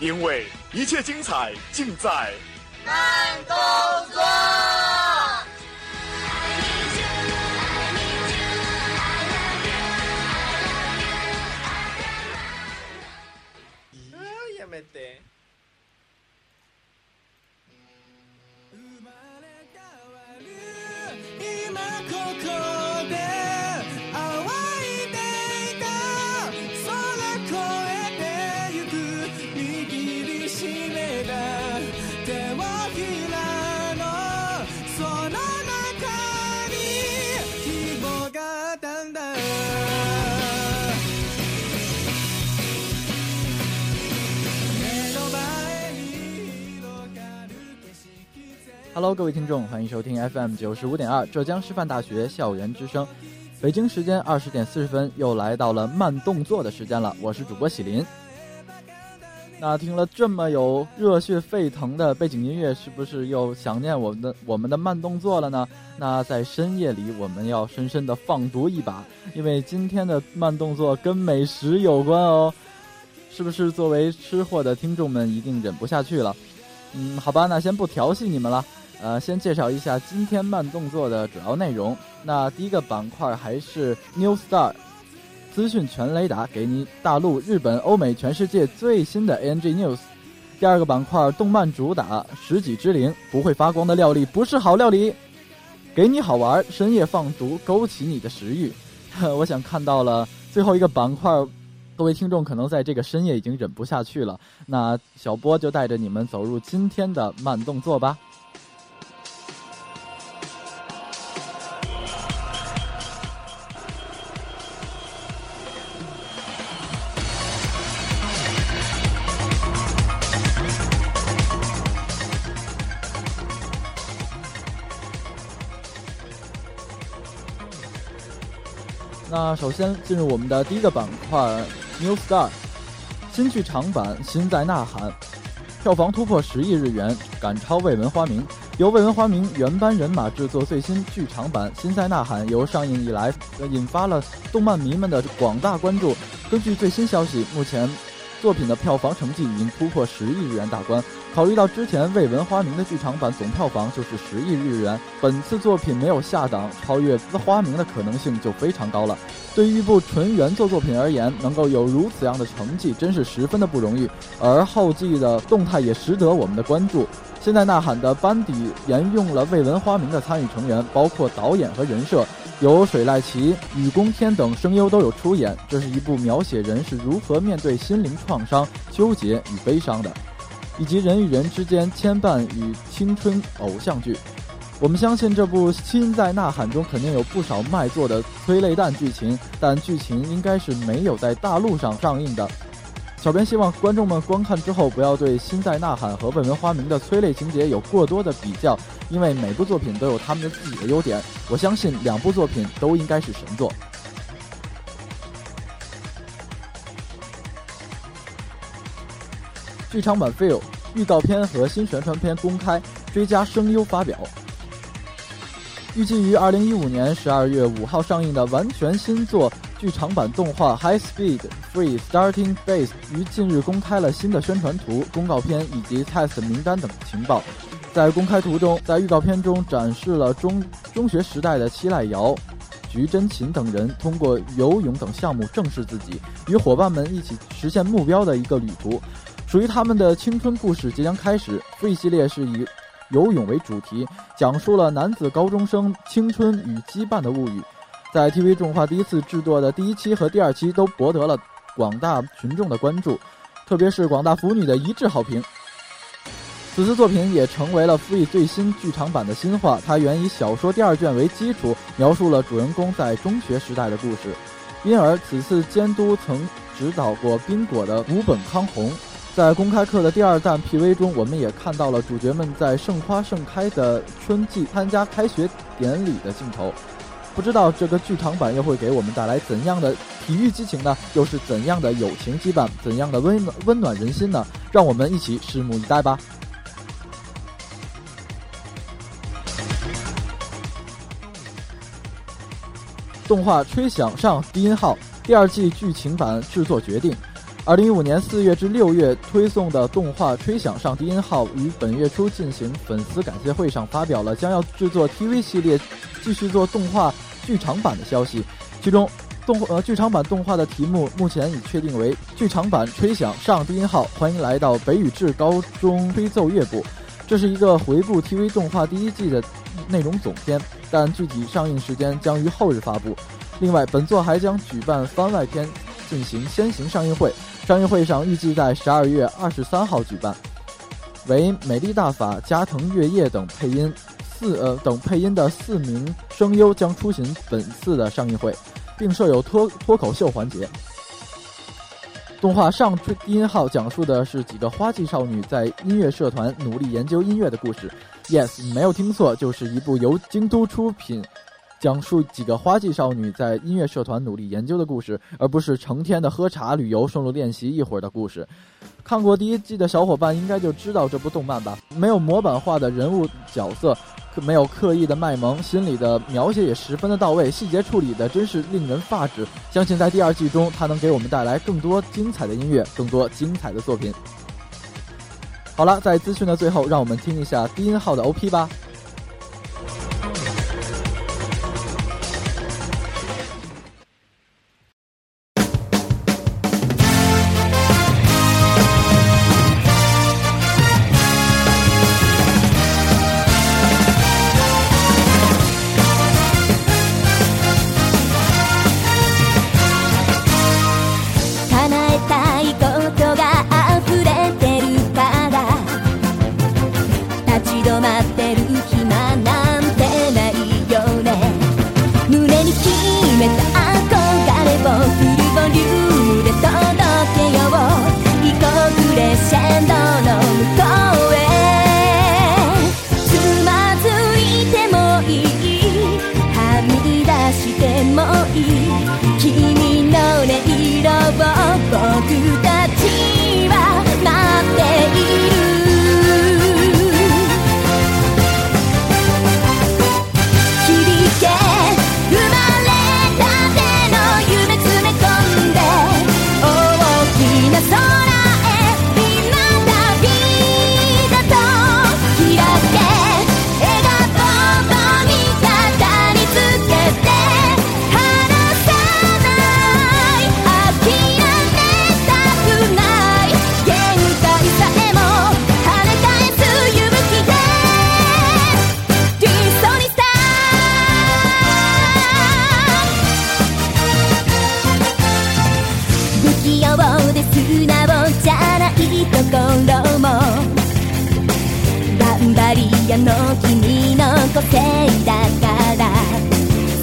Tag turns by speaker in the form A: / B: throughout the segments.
A: 因为一切精彩尽在
B: 慢动
C: 各位听众，欢迎收听 FM 九十五点二浙江师范大学校园之声。北京时间二十点四十分，又来到了慢动作的时间了。我是主播喜林。那听了这么有热血沸腾的背景音乐，是不是又想念我们的我们的慢动作了呢？那在深夜里，我们要深深的放毒一把，因为今天的慢动作跟美食有关哦。是不是作为吃货的听众们一定忍不下去了？嗯，好吧，那先不调戏你们了。呃，先介绍一下今天慢动作的主要内容。那第一个板块还是 New Star 资讯全雷达，给你大陆、日本、欧美、全世界最新的 ANG News。第二个板块动漫主打十几之灵，不会发光的料理不是好料理，给你好玩，深夜放毒，勾起你的食欲。我想看到了最后一个板块。各位听众可能在这个深夜已经忍不下去了，那小波就带着你们走入今天的慢动作吧。那首先进入我们的第一个板块，New Star，新剧场版《心在呐喊》，票房突破十亿日元，赶超未闻花名。由未闻花名原班人马制作最新剧场版《心在呐喊》，由上映以来，引发了动漫迷们的广大关注。根据最新消息，目前作品的票房成绩已经突破十亿日元大关。考虑到之前未闻花名的剧场版总票房就是十亿日元，本次作品没有下档超越花名的可能性就非常高了。对于一部纯原作作品而言，能够有如此样的成绩，真是十分的不容易。而后继的动态也值得我们的关注。现在呐喊的班底沿用了未闻花名的参与成员，包括导演和人设，有水濑奇、雨宫天等声优都有出演。这是一部描写人是如何面对心灵创伤、纠结与悲伤的。以及人与人之间牵绊与青春偶像剧，我们相信这部《心在呐喊》中肯定有不少卖座的催泪弹剧情，但剧情应该是没有在大陆上上映的。小编希望观众们观看之后不要对《心在呐喊》和《未闻花名》的催泪情节有过多的比较，因为每部作品都有他们的自己的优点。我相信两部作品都应该是神作。剧场版《Feel》预告片和新宣传片公开，追加声优发表。预计于二零一五年十二月五号上映的完全新作剧场版动画《High Speed Free Starting Base》于近日公开了新的宣传图、公告片以及 test 名单等情报。在公开图中，在预告片中展示了中中学时代的七濑遥、菊真琴等人通过游泳等项目正视自己，与伙伴们一起实现目标的一个旅途。属于他们的青春故事即将开始。Free 系列是以游泳为主题，讲述了男子高中生青春与羁绊的物语。在 TV 动画第一次制作的第一期和第二期都博得了广大群众的关注，特别是广大腐女的一致好评。此次作品也成为了 Free 最新剧场版的新话，它原以小说第二卷为基础，描述了主人公在中学时代的故事。因而，此次监督曾指导过冰果的吴本康弘，在公开课的第二弹 PV 中，我们也看到了主角们在盛花盛开的春季参加开学典礼的镜头。不知道这个剧场版又会给我们带来怎样的体育激情呢？又是怎样的友情羁绊？怎样的温暖温暖人心呢？让我们一起拭目以待吧。动画《吹响》上低音号第二季剧情版制作决定。二零一五年四月至六月推送的动画《吹响》上低音号于本月初进行粉丝感谢会上发表了将要制作 TV 系列，继续做动画剧场版的消息。其中，动呃剧场版动画的题目目前已确定为“剧场版吹响上低音号”，欢迎来到北宇治高中吹奏乐部。这是一个回顾 TV 动画第一季的内容总篇，但具体上映时间将于后日发布。另外，本作还将举办番外篇进行先行上映会，上映会上预计在十二月二十三号举办。为美丽大法、加藤月夜等配音四呃等配音的四名声优将出席本次的上映会，并设有脱脱口秀环节。动画上低音号讲述的是几个花季少女在音乐社团努力研究音乐的故事。Yes，没有听错，就是一部由京都出品，讲述几个花季少女在音乐社团努力研究的故事，而不是成天的喝茶、旅游、顺路练习一会儿的故事。看过第一季的小伙伴应该就知道这部动漫吧？没有模板化的人物角色。没有刻意的卖萌，心理的描写也十分的到位，细节处理的真是令人发指。相信在第二季中，它能给我们带来更多精彩的音乐，更多精彩的作品。好了，在资讯的最后，让我们听一下低音号的 OP 吧。
D: ようで素直じゃないところも頑張り屋の君の個性だから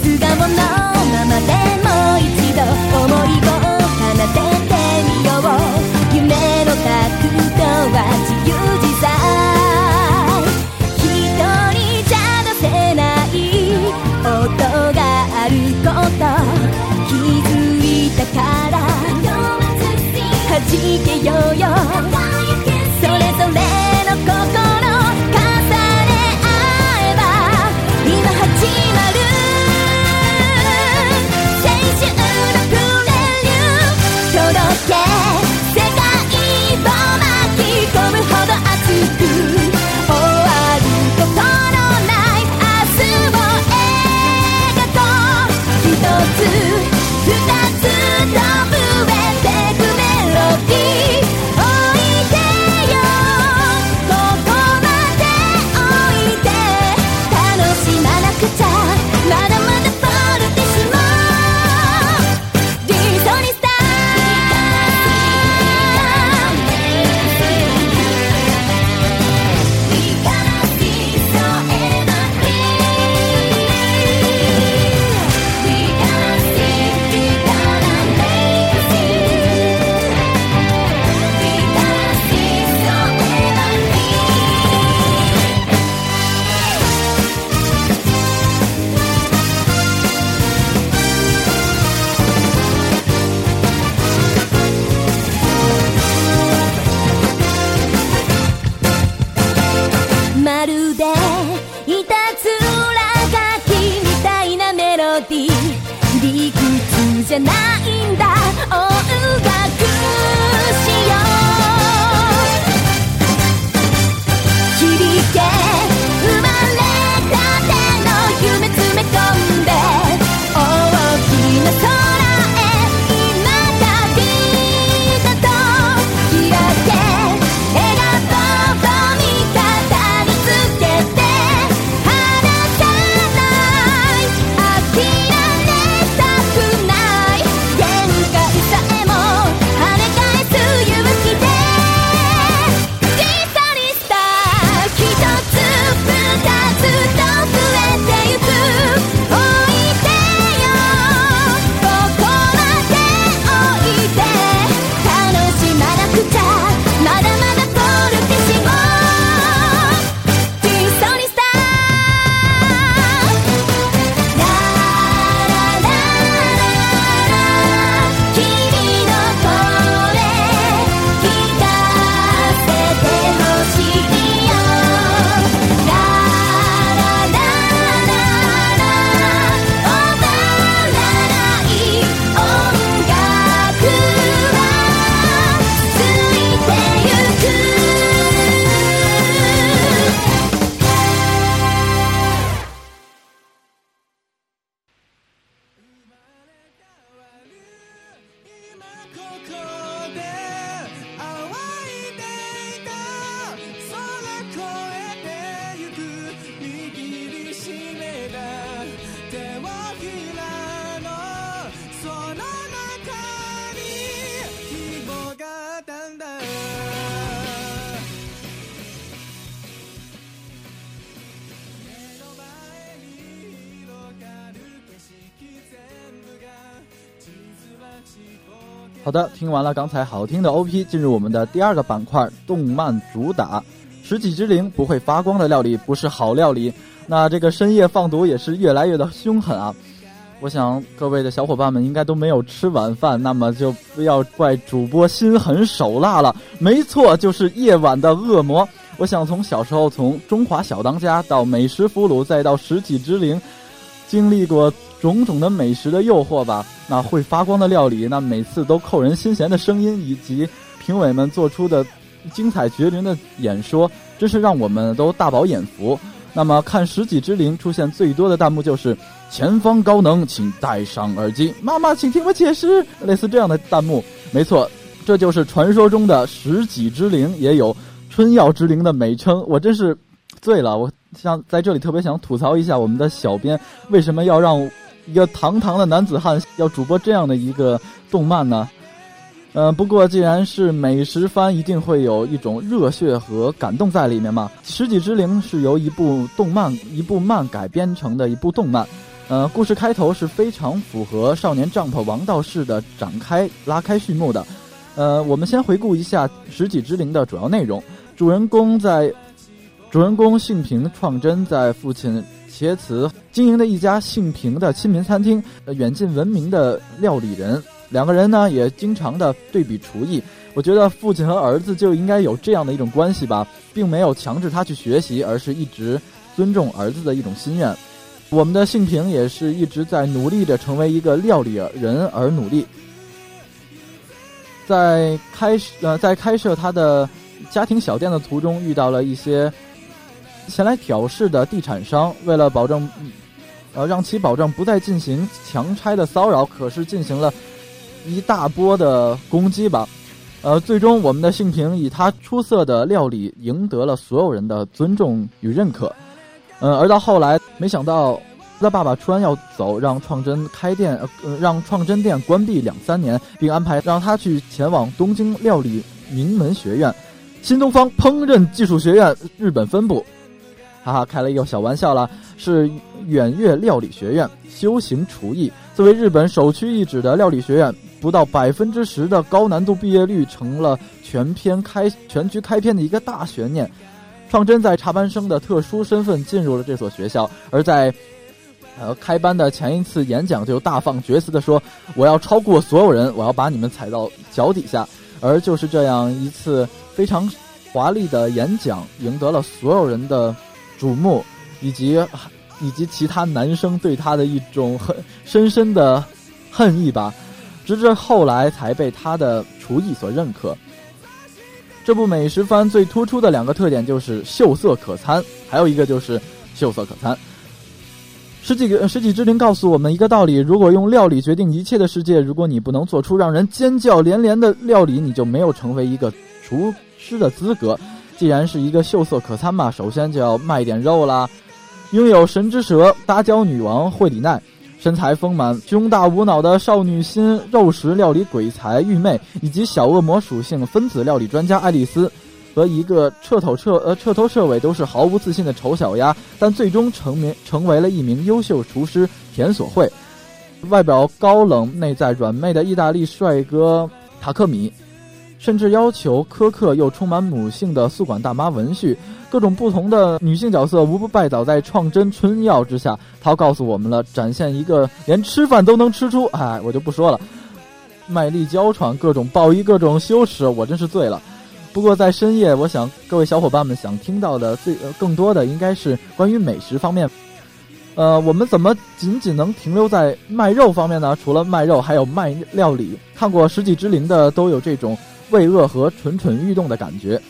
D: 素顔のままでもう一度思いを奏でてみよう夢の角度は自由自在しようよそれぞれの心。
C: 好的，听完了刚才好听的 OP，进入我们的第二个板块——动漫主打。十几之灵不会发光的料理不是好料理，那这个深夜放毒也是越来越的凶狠啊！我想各位的小伙伴们应该都没有吃晚饭，那么就不要怪主播心狠手辣了。没错，就是夜晚的恶魔。我想从小时候从中华小当家到美食俘虏，再到十几之灵，经历过。种种的美食的诱惑吧，那会发光的料理，那每次都扣人心弦的声音，以及评委们做出的精彩绝伦的演说，真是让我们都大饱眼福。那么看十几之灵出现最多的弹幕就是“前方高能，请戴上耳机”，妈妈请听我解释，类似这样的弹幕。没错，这就是传说中的十几之灵，也有春药之灵的美称。我真是醉了，我想在这里特别想吐槽一下我们的小编，为什么要让。一个堂堂的男子汉要主播这样的一个动漫呢？呃，不过既然是美食番，一定会有一种热血和感动在里面嘛。《十几之灵》是由一部动漫、一部漫改编成的一部动漫。呃，故事开头是非常符合《少年帐篷》王道式的展开、拉开序幕的。呃，我们先回顾一下《十几之灵》的主要内容。主人公在，主人公幸平创真在父亲。切茨经营的一家姓平的亲民餐厅，远近闻名的料理人，两个人呢也经常的对比厨艺。我觉得父亲和儿子就应该有这样的一种关系吧，并没有强制他去学习，而是一直尊重儿子的一种心愿。我们的姓平也是一直在努力着成为一个料理人而努力，在开呃在开设他的家庭小店的途中遇到了一些。前来挑事的地产商，为了保证，呃，让其保证不再进行强拆的骚扰，可是进行了一大波的攻击吧。呃，最终我们的幸平以他出色的料理赢得了所有人的尊重与认可。呃，而到后来，没想到他爸爸突然要走，让创真开店，呃，让创真店关闭两三年，并安排让他去前往东京料理名门学院——新东方烹饪技术学院日本分部。哈哈，开了一个小玩笑了，是远月料理学院修行厨艺。作为日本首屈一指的料理学院，不到百分之十的高难度毕业率，成了全篇开全局开篇的一个大悬念。创真在插班生的特殊身份进入了这所学校，而在呃开班的前一次演讲就大放厥词的说：“我要超过所有人，我要把你们踩到脚底下。”而就是这样一次非常华丽的演讲，赢得了所有人的。瞩目，以及以及其他男生对他的一种很深深的恨意吧，直至后来才被他的厨艺所认可。这部美食番最突出的两个特点就是秀色可餐，还有一个就是秀色可餐。十几个十几之灵告诉我们一个道理：如果用料理决定一切的世界，如果你不能做出让人尖叫连连的料理，你就没有成为一个厨师的资格。既然是一个秀色可餐嘛，首先就要卖点肉啦。拥有神之舌芭蕉女王惠里奈，身材丰满、胸大无脑的少女心肉食料理鬼才玉妹，以及小恶魔属性分子料理专家爱丽丝，和一个彻头彻呃彻头彻尾都是毫无自信的丑小鸭，但最终成名成为了一名优秀厨师田所惠，外表高冷内在软妹的意大利帅哥塔克米。甚至要求苛刻又充满母性的宿管大妈文旭，各种不同的女性角色无不拜倒在创真春药之下。他告诉我们了，展现一个连吃饭都能吃出，哎，我就不说了，卖力娇喘，各种暴衣，各种羞耻，我真是醉了。不过在深夜，我想各位小伙伴们想听到的最呃更多的应该是关于美食方面。呃，我们怎么仅仅能停留在卖肉方面呢？除了卖肉，还有卖料理。看过《十几之灵》的都有这种。畏恶和蠢蠢欲动的感觉。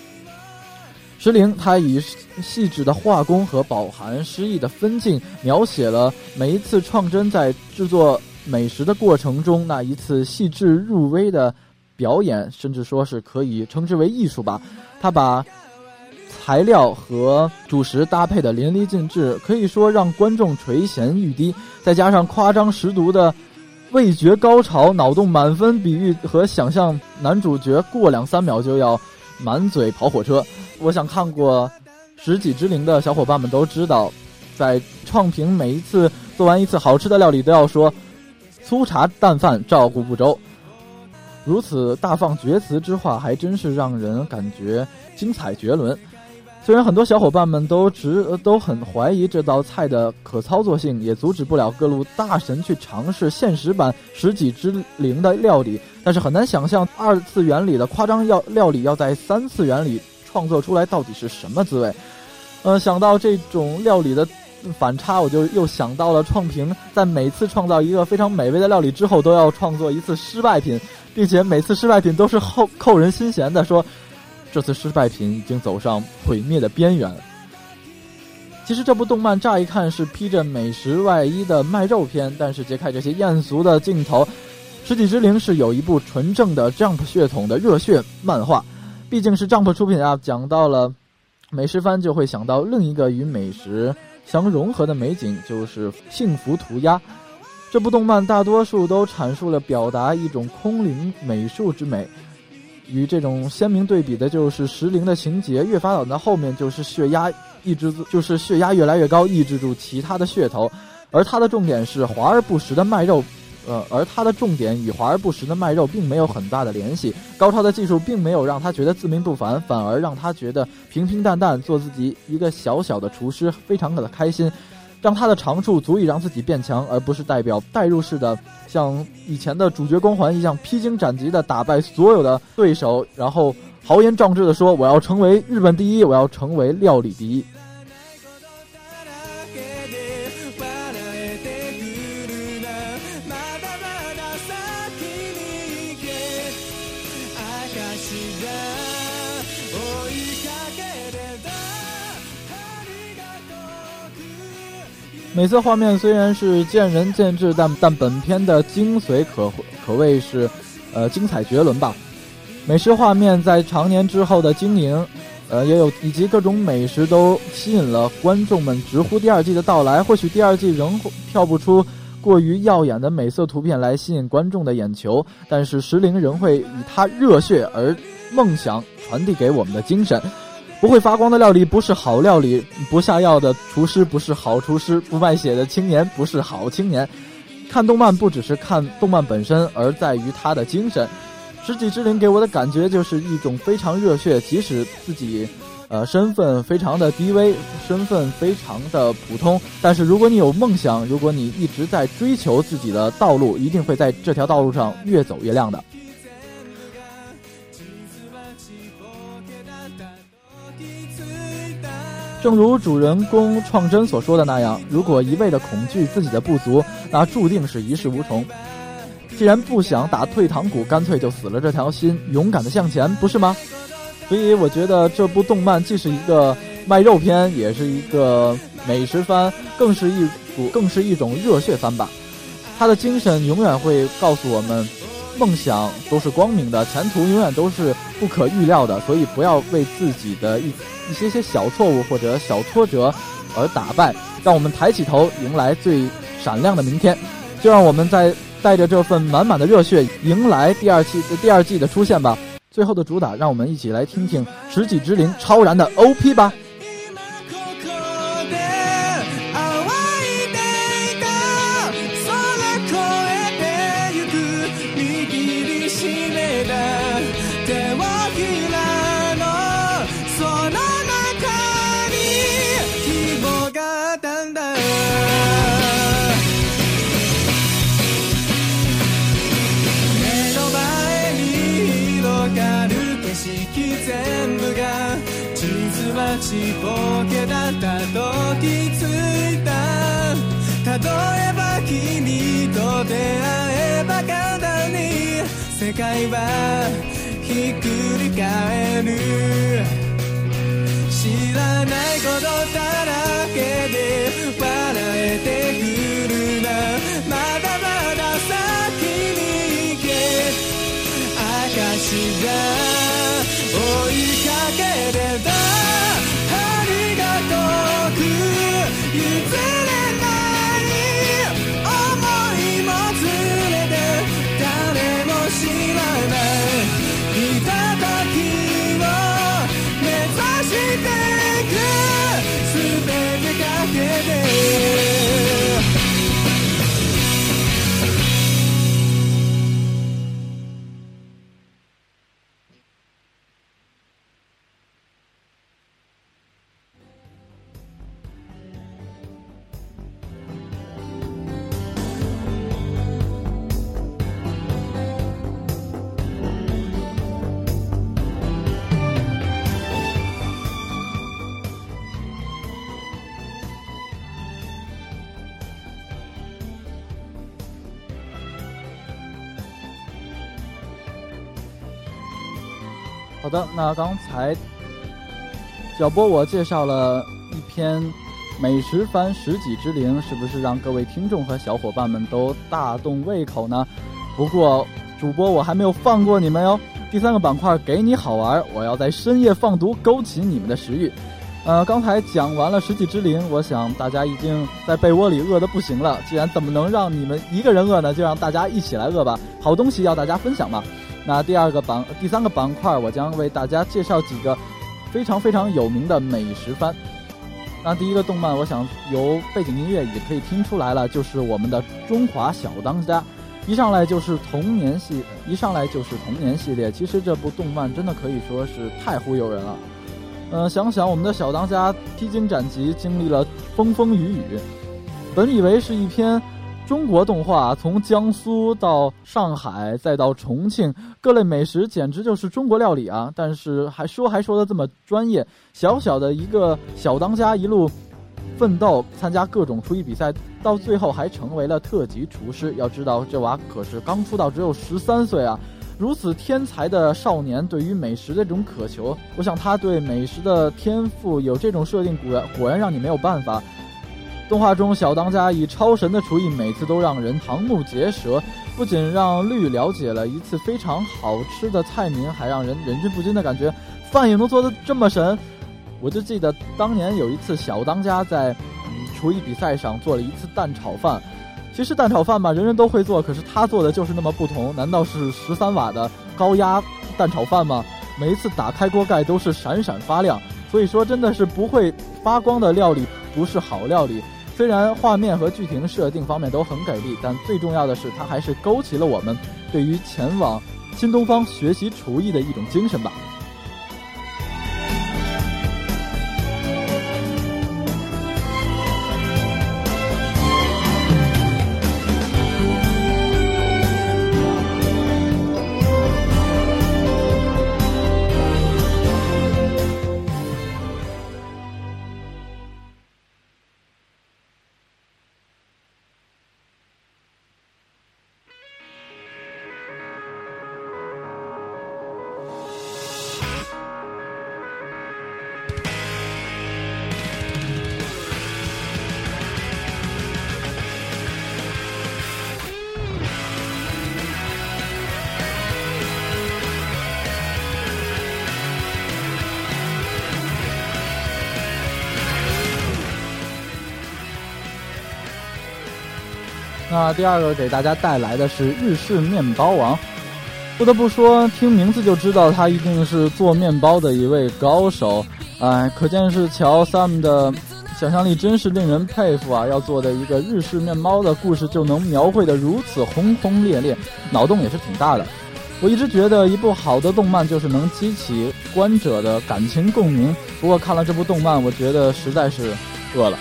C: 石灵，他以细致的画工和饱含诗意的分镜，描写了每一次创真在制作美食的过程中那一次细致入微的表演，甚至说是可以称之为艺术吧。他把材料和主食搭配的淋漓尽致，可以说让观众垂涎欲滴。再加上夸张十足的味觉高潮、脑洞满分比喻和想象，男主角过两三秒就要满嘴跑火车。我想看过《十几之灵》的小伙伴们都知道，在创平每一次做完一次好吃的料理，都要说粗茶淡饭，照顾不周。如此大放厥词之话，还真是让人感觉精彩绝伦。虽然很多小伙伴们都直都很怀疑这道菜的可操作性，也阻止不了各路大神去尝试现实版《十几之灵》的料理，但是很难想象二次元里的夸张料料理要在三次元里创作出来到底是什么滋味。呃，想到这种料理的反差，我就又想到了创平在每次创造一个非常美味的料理之后，都要创作一次失败品。并且每次失败品都是扣扣人心弦的，说这次失败品已经走上毁灭的边缘。其实这部动漫乍一看是披着美食外衣的卖肉片，但是揭开这些艳俗的镜头，《十几之灵》是有一部纯正的 Jump 血统的热血漫画。毕竟是 Jump 出品啊，讲到了美食番，就会想到另一个与美食相融合的美景，就是幸福涂鸦。这部动漫大多数都阐述了表达一种空灵美术之美，与这种鲜明对比的就是石灵的情节越发展到后面，就是血压抑制，就是血压越来越高，抑制住其他的噱头，而它的重点是华而不实的卖肉，呃，而它的重点与华而不实的卖肉并没有很大的联系。高超的技术并没有让他觉得自命不凡，反而让他觉得平平淡淡做自己一个小小的厨师，非常的开心。让他的长处足以让自己变强，而不是代表代入式的，像以前的主角光环一样披荆斩棘的打败所有的对手，然后豪言壮志的说：“我要成为日本第一，我要成为料理第一。”美色画面虽然是见仁见智，但但本片的精髓可可谓是，呃，精彩绝伦吧。美食画面在长年之后的经营，呃，也有以及各种美食都吸引了观众们直呼第二季的到来。或许第二季仍跳不出过于耀眼的美色图片来吸引观众的眼球，但是石灵仍会以他热血而梦想传递给我们的精神。不会发光的料理不是好料理，不下药的厨师不是好厨师，不卖血的青年不是好青年。看动漫不只是看动漫本身，而在于他的精神。十几之灵给我的感觉就是一种非常热血，即使自己，呃，身份非常的低微，身份非常的普通，但是如果你有梦想，如果你一直在追求自己的道路，一定会在这条道路上越走越亮的。正如主人公创真所说的那样，如果一味的恐惧自己的不足，那注定是一事无成。既然不想打退堂鼓，干脆就死了这条心，勇敢的向前，不是吗？所以我觉得这部动漫既是一个卖肉片，也是一个美食番，更是一股，更是一种热血番吧。他的精神永远会告诉我们，梦想都是光明的，前途永远都是不可预料的。所以不要为自己的一。一些些小错误或者小挫折而打败，让我们抬起头，迎来最闪亮的明天。就让我们在带着这份满满的热血，迎来第二期第二季的出现吧。最后的主打，让我们一起来听听《十几之灵》超燃的 OP 吧。はひっくり返る。知らないことだらけで笑えてくるな。まだまだ先に行け。
E: 証が追いかけてた。
C: 小波我介绍了一篇美食番《十几之灵》，是不是让各位听众和小伙伴们都大动胃口呢？不过主播我还没有放过你们哟。第三个板块给你好玩，我要在深夜放毒，勾起你们的食欲。呃，刚才讲完了《十几之灵》，我想大家已经在被窝里饿得不行了。既然怎么能让你们一个人饿呢？就让大家一起来饿吧。好东西要大家分享嘛。那第二个板，第三个板块，我将为大家介绍几个非常非常有名的美食番。那第一个动漫，我想由背景音乐也可以听出来了，就是我们的《中华小当家》。一上来就是童年系，一上来就是童年系列。其实这部动漫真的可以说是太忽悠人了。呃，想想我们的小当家披荆斩棘，经历了风风雨雨，本以为是一篇。中国动画从江苏到上海再到重庆，各类美食简直就是中国料理啊！但是还说还说的这么专业，小小的一个小当家一路奋斗，参加各种厨艺比赛，到最后还成为了特级厨师。要知道这娃可是刚出道只有十三岁啊！如此天才的少年，对于美食的这种渴求，我想他对美食的天赋有这种设定，果然果然让你没有办法。动画中，小当家以超神的厨艺，每次都让人瞠目结舌。不仅让绿了解了一次非常好吃的菜名，还让人忍俊不禁的感觉，饭也能做得这么神。我就记得当年有一次，小当家在厨艺比赛上做了一次蛋炒饭。其实蛋炒饭嘛，人人都会做，可是他做的就是那么不同。难道是十三瓦的高压蛋炒饭吗？每一次打开锅盖都是闪闪发亮。所以说，真的是不会发光的料理不是好料理。虽然画面和剧情设定方面都很给力，但最重要的是，它还是勾起了我们对于前往新东方学习厨艺的一种精神吧。那第二个给大家带来的是日式面包王，不得不说，听名字就知道他一定是做面包的一位高手。哎，可见是乔 Sam 的想象力真是令人佩服啊！要做的一个日式面包的故事就能描绘的如此轰轰烈烈，脑洞也是挺大的。我一直觉得一部好的动漫就是能激起观者的感情共鸣。不过看了这部动漫，我觉得实在是饿了。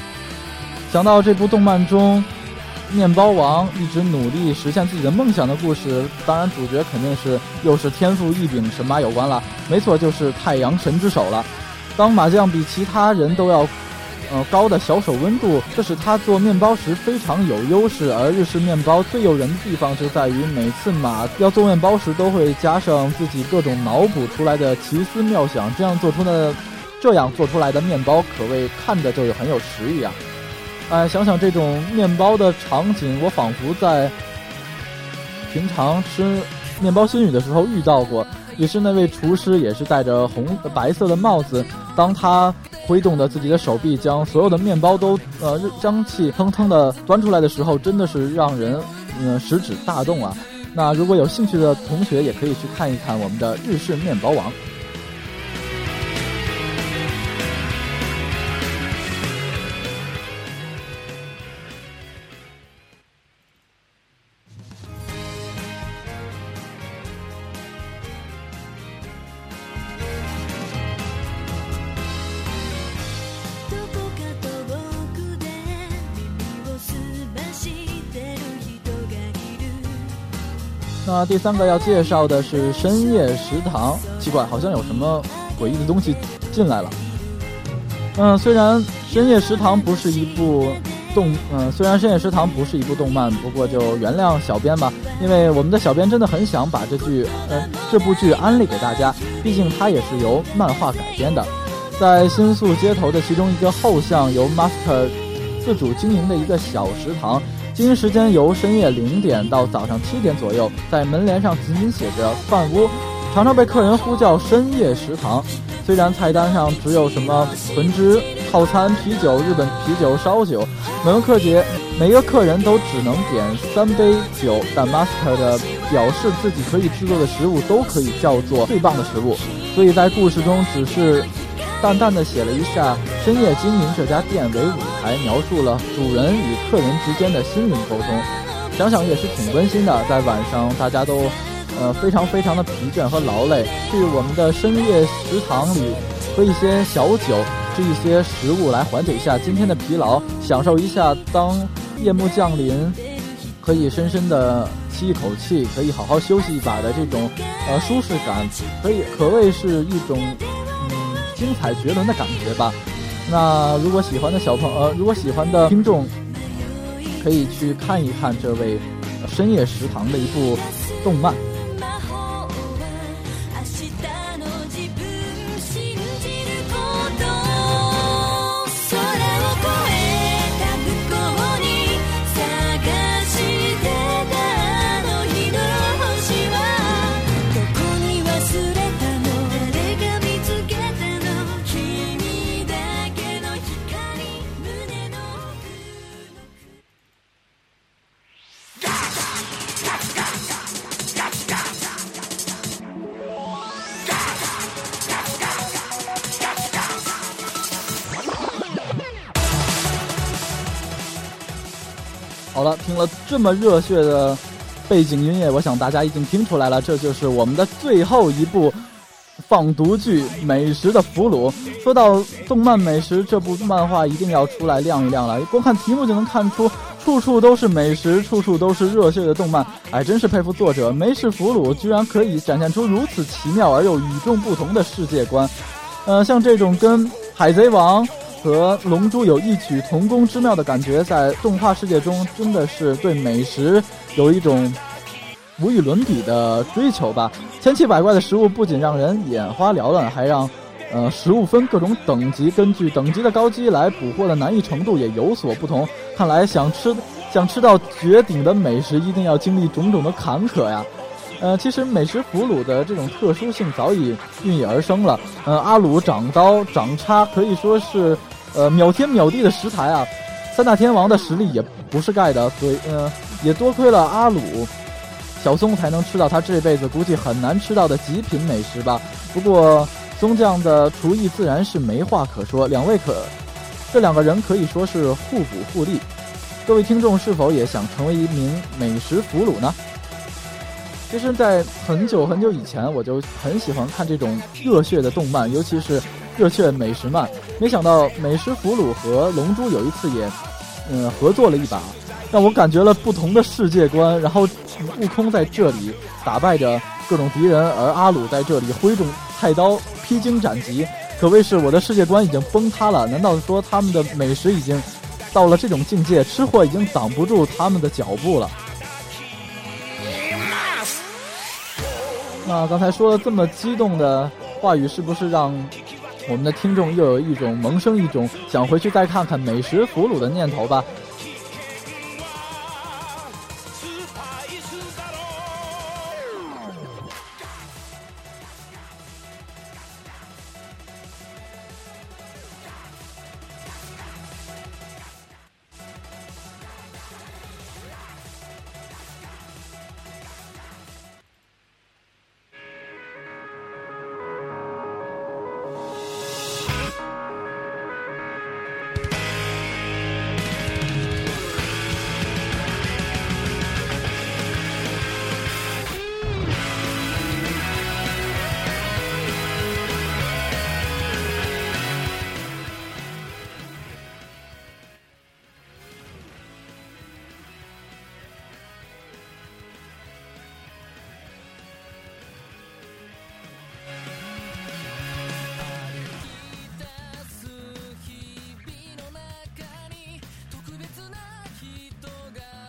C: 想到这部动漫中。面包王一直努力实现自己的梦想的故事，当然主角肯定是又是天赋异禀神马有关了。没错，就是太阳神之手了。当麻将比其他人都要，呃高的小手温度，这使他做面包时非常有优势。而日式面包最诱人的地方就在于，每次马要做面包时都会加上自己各种脑补出来的奇思妙想，这样做出的，这样做出来的面包可谓看着就很有食欲啊。哎，想想这种面包的场景，我仿佛在平常吃面包新语的时候遇到过，也是那位厨师，也是戴着红白色的帽子，当他挥动着自己的手臂，将所有的面包都呃香气腾腾的端出来的时候，真的是让人嗯食指大动啊。那如果有兴趣的同学，也可以去看一看我们的日式面包王。那第三个要介绍的是深夜食堂，奇怪，好像有什么诡异的东西进来了。嗯，虽然深夜食堂不是一部动，嗯，虽然深夜食堂不是一部动漫，不过就原谅小编吧，因为我们的小编真的很想把这剧，呃，这部剧安利给大家，毕竟它也是由漫画改编的。在新宿街头的其中一个后巷，由 Master 自主经营的一个小食堂。经营时间由深夜零点到早上七点左右，在门帘上紧紧写着“饭屋”，常常被客人呼叫“深夜食堂”。虽然菜单上只有什么豚汁套餐、啤酒、日本啤酒、烧酒，每个客节每个客人都只能点三杯酒，但 Master 的表示自己可以制作的食物都可以叫做最棒的食物，所以在故事中只是。淡淡的写了一下深夜经营这家店为伍还，描述了主人与客人之间的心灵沟通。想想也是挺温馨的。在晚上，大家都，呃，非常非常的疲倦和劳累，去我们的深夜食堂里喝一些小酒，吃一些食物来缓解一下今天的疲劳，享受一下当夜幕降临，可以深深的吸一口气，可以好好休息一把的这种，呃，舒适感，可以可谓是一种嗯。精彩绝伦的感觉吧。那如果喜欢的小朋呃，如果喜欢的听众，可以去看一看这位深夜食堂的一部动漫。好了，听了这么热血的背景音乐，我想大家已经听出来了，这就是我们的最后一部放毒剧《美食的俘虏》。说到动漫美食，这部漫画一定要出来亮一亮了。光看题目就能看出，处处都是美食，处处都是热血的动漫。哎，真是佩服作者，《美食俘虏》居然可以展现出如此奇妙而又与众不同的世界观。呃，像这种跟《海贼王》。和《龙珠》有异曲同工之妙的感觉，在动画世界中真的是对美食有一种无与伦比的追求吧。千奇百怪的食物不仅让人眼花缭乱，还让呃食物分各种等级，根据等级的高低来捕获的难易程度也有所不同。看来想吃 想吃到绝顶的美食，一定要经历种种的坎坷呀。呃，其实美食俘虏的这种特殊性早已孕育而生了。呃，阿鲁长刀长叉可以说是。呃，秒天秒地的食材啊，三大天王的实力也不是盖的，所以呃，也多亏了阿鲁，小松才能吃到他这辈子估计很难吃到的极品美食吧。不过松酱的厨艺自然是没话可说，两位可，这两个人可以说是互补互利。各位听众是否也想成为一名美食俘虏呢？其实，在很久很久以前，我就很喜欢看这种热血的动漫，尤其是。热血美食漫，没想到美食俘虏和龙珠有一次也，嗯，合作了一把，让我感觉了不同的世界观。然后，悟空在这里打败着各种敌人，而阿鲁在这里挥动菜刀披荆斩棘，可谓是我的世界观已经崩塌了。难道说他们的美食已经到了这种境界，吃货已经挡不住他们的脚步了？那刚才说了这么激动的话语，是不是让？我们的听众又有一种萌生一种想回去再看看《美食俘虏》的念头吧。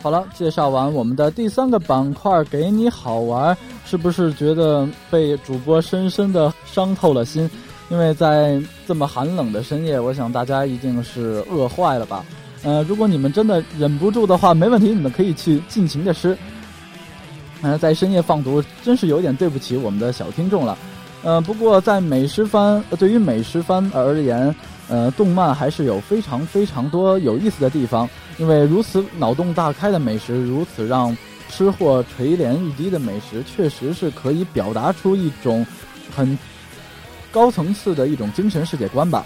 C: 好了，介绍完我们的第三个板块，给你好玩，是不是觉得被主播深深的伤透了心？因为在这么寒冷的深夜，我想大家一定是饿坏了吧？呃，如果你们真的忍不住的话，没问题，你们可以去尽情的吃。嗯，在深夜放毒，真是有点对不起我们的小听众了。呃，不过在美食番，对于美食番而言，呃，动漫还是有非常非常多有意思的地方。因为如此脑洞大开的美食，如此让吃货垂涎欲滴的美食，确实是可以表达出一种很。高层次的一种精神世界观吧。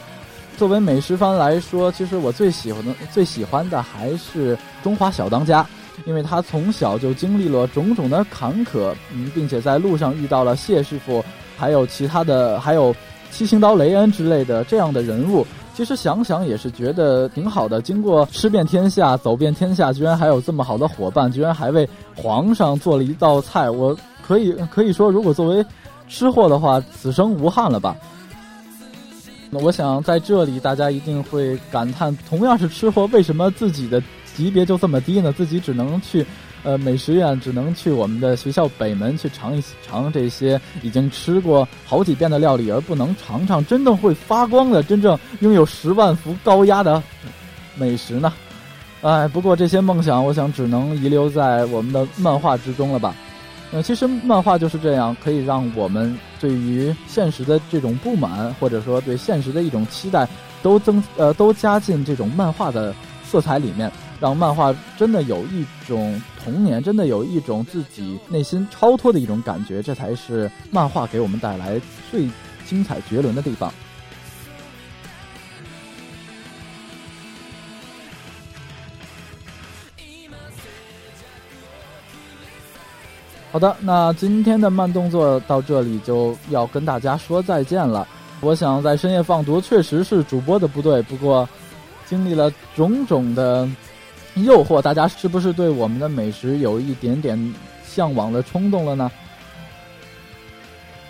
C: 作为美食番来说，其实我最喜欢的、最喜欢的还是《中华小当家》，因为他从小就经历了种种的坎坷，嗯，并且在路上遇到了谢师傅，还有其他的，还有七星刀雷恩之类的这样的人物。其实想想也是觉得挺好的。经过吃遍天下、走遍天下，居然还有这么好的伙伴，居然还为皇上做了一道菜。我可以可以说，如果作为。吃货的话，此生无憾了吧？那我想在这里，大家一定会感叹：同样是吃货，为什么自己的级别就这么低呢？自己只能去，呃，美食院，只能去我们的学校北门去尝一尝这些已经吃过好几遍的料理，而不能尝尝真正会发光的、真正拥有十万伏高压的美食呢？哎，不过这些梦想，我想只能遗留在我们的漫画之中了吧。呃，其实漫画就是这样，可以让我们对于现实的这种不满，或者说对现实的一种期待，都增呃都加进这种漫画的色彩里面，让漫画真的有一种童年，真的有一种自己内心超脱的一种感觉，这才是漫画给我们带来最精彩绝伦的地方。好的，那今天的慢动作到这里就要跟大家说再见了。我想在深夜放毒确实是主播的不对，不过经历了种种的诱惑，大家是不是对我们的美食有一点点向往的冲动了呢？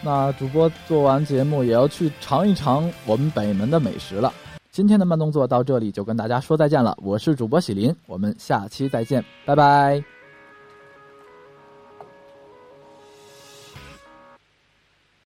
C: 那主播做完节目也要去尝一尝我们北门的美食了。今天的慢动作到这里就跟大家说再见了，我是主播喜林，我们下期再见，拜拜。